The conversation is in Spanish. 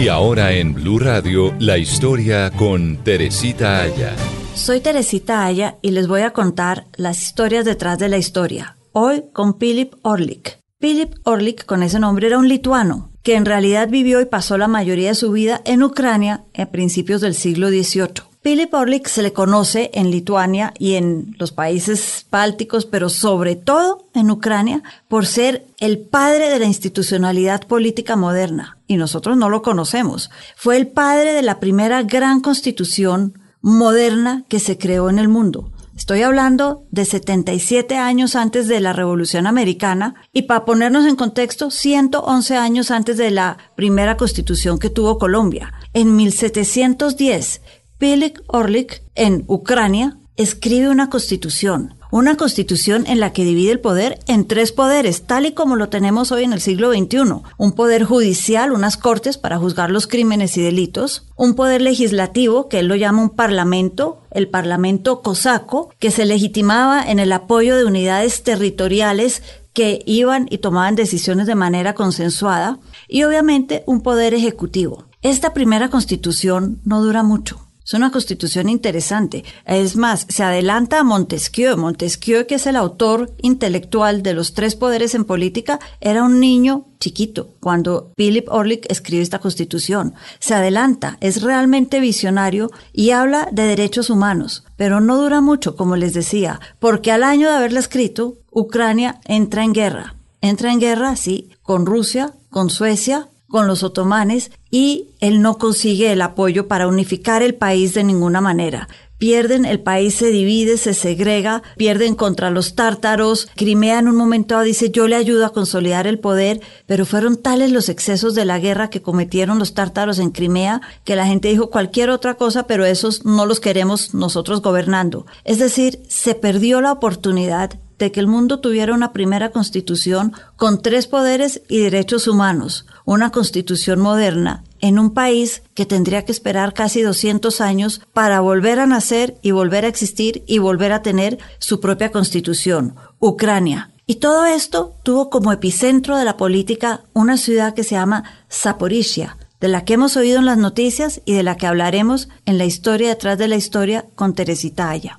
Y ahora en Blue Radio, la historia con Teresita Aya. Soy Teresita Aya y les voy a contar las historias detrás de la historia. Hoy con Philip Orlik. Philip Orlik, con ese nombre, era un lituano que en realidad vivió y pasó la mayoría de su vida en Ucrania a principios del siglo XVIII. Philip Orlik se le conoce en Lituania y en los países bálticos, pero sobre todo en Ucrania, por ser el padre de la institucionalidad política moderna. Y nosotros no lo conocemos. Fue el padre de la primera gran constitución moderna que se creó en el mundo. Estoy hablando de 77 años antes de la Revolución Americana y para ponernos en contexto, 111 años antes de la primera constitución que tuvo Colombia. En 1710, Philip Orlik, en Ucrania, escribe una constitución. Una constitución en la que divide el poder en tres poderes, tal y como lo tenemos hoy en el siglo XXI. Un poder judicial, unas cortes para juzgar los crímenes y delitos. Un poder legislativo, que él lo llama un parlamento, el parlamento cosaco, que se legitimaba en el apoyo de unidades territoriales que iban y tomaban decisiones de manera consensuada. Y obviamente un poder ejecutivo. Esta primera constitución no dura mucho. Es una constitución interesante. Es más, se adelanta a Montesquieu. Montesquieu, que es el autor intelectual de los tres poderes en política, era un niño chiquito cuando Philip Orlik escribe esta constitución. Se adelanta, es realmente visionario y habla de derechos humanos, pero no dura mucho, como les decía, porque al año de haberla escrito, Ucrania entra en guerra. Entra en guerra, sí, con Rusia, con Suecia, con los otomanes y él no consigue el apoyo para unificar el país de ninguna manera. Pierden, el país se divide, se segrega, pierden contra los tártaros. Crimea en un momento dice yo le ayudo a consolidar el poder, pero fueron tales los excesos de la guerra que cometieron los tártaros en Crimea que la gente dijo cualquier otra cosa, pero esos no los queremos nosotros gobernando. Es decir, se perdió la oportunidad de que el mundo tuviera una primera constitución con tres poderes y derechos humanos, una constitución moderna en un país que tendría que esperar casi 200 años para volver a nacer y volver a existir y volver a tener su propia constitución, Ucrania. Y todo esto tuvo como epicentro de la política una ciudad que se llama Zaporizhia, de la que hemos oído en las noticias y de la que hablaremos en la historia detrás de la historia con Teresita Aya.